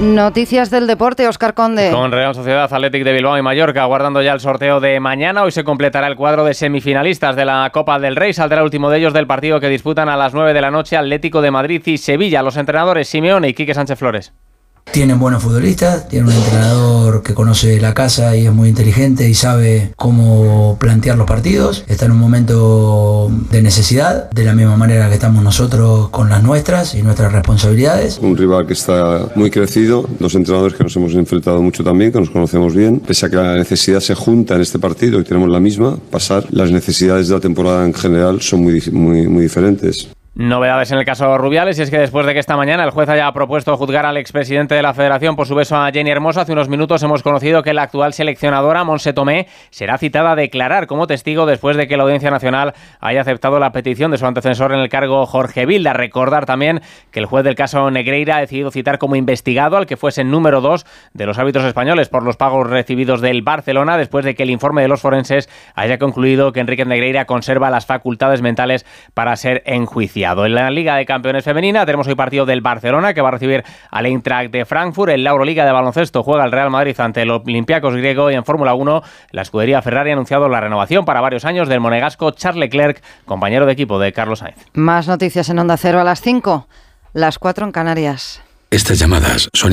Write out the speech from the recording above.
Noticias del deporte, Oscar Conde. Con Real Sociedad Athletic de Bilbao y Mallorca, aguardando ya el sorteo de mañana. Hoy se completará el cuadro de semifinalistas de la Copa del Rey. Saldrá el último de ellos del partido que disputan a las 9 de la noche Atlético de Madrid y Sevilla. Los entrenadores Simeone y Quique Sánchez Flores. Tienen buenos futbolistas, tienen un entrenador que conoce la casa y es muy inteligente y sabe cómo plantear los partidos. Está en un momento de necesidad, de la misma manera que estamos nosotros con las nuestras y nuestras responsabilidades. Un rival que está muy crecido, dos entrenadores que nos hemos enfrentado mucho también, que nos conocemos bien. Pese a que la necesidad se junta en este partido y tenemos la misma, pasar, las necesidades de la temporada en general son muy, muy, muy diferentes. Novedades en el caso Rubiales, y es que después de que esta mañana el juez haya propuesto juzgar al expresidente de la Federación por su beso a Jenny Hermoso, hace unos minutos hemos conocido que la actual seleccionadora, Monse Tomé, será citada a declarar como testigo después de que la Audiencia Nacional haya aceptado la petición de su antecesor en el cargo, Jorge Vilda. Recordar también que el juez del caso Negreira ha decidido citar como investigado al que fuese número dos de los árbitros españoles por los pagos recibidos del Barcelona, después de que el informe de los forenses haya concluido que Enrique Negreira conserva las facultades mentales para ser enjuiciado. En la Liga de Campeones Femenina tenemos hoy partido del Barcelona que va a recibir al Eintracht de Frankfurt. En la Euroliga de baloncesto juega el Real Madrid ante el Olympiacos griego y en Fórmula 1 la escudería Ferrari ha anunciado la renovación para varios años del monegasco Charles Leclerc, compañero de equipo de Carlos Sainz. Más noticias en Onda Cero a las 5, las 4 en Canarias. Estas llamadas son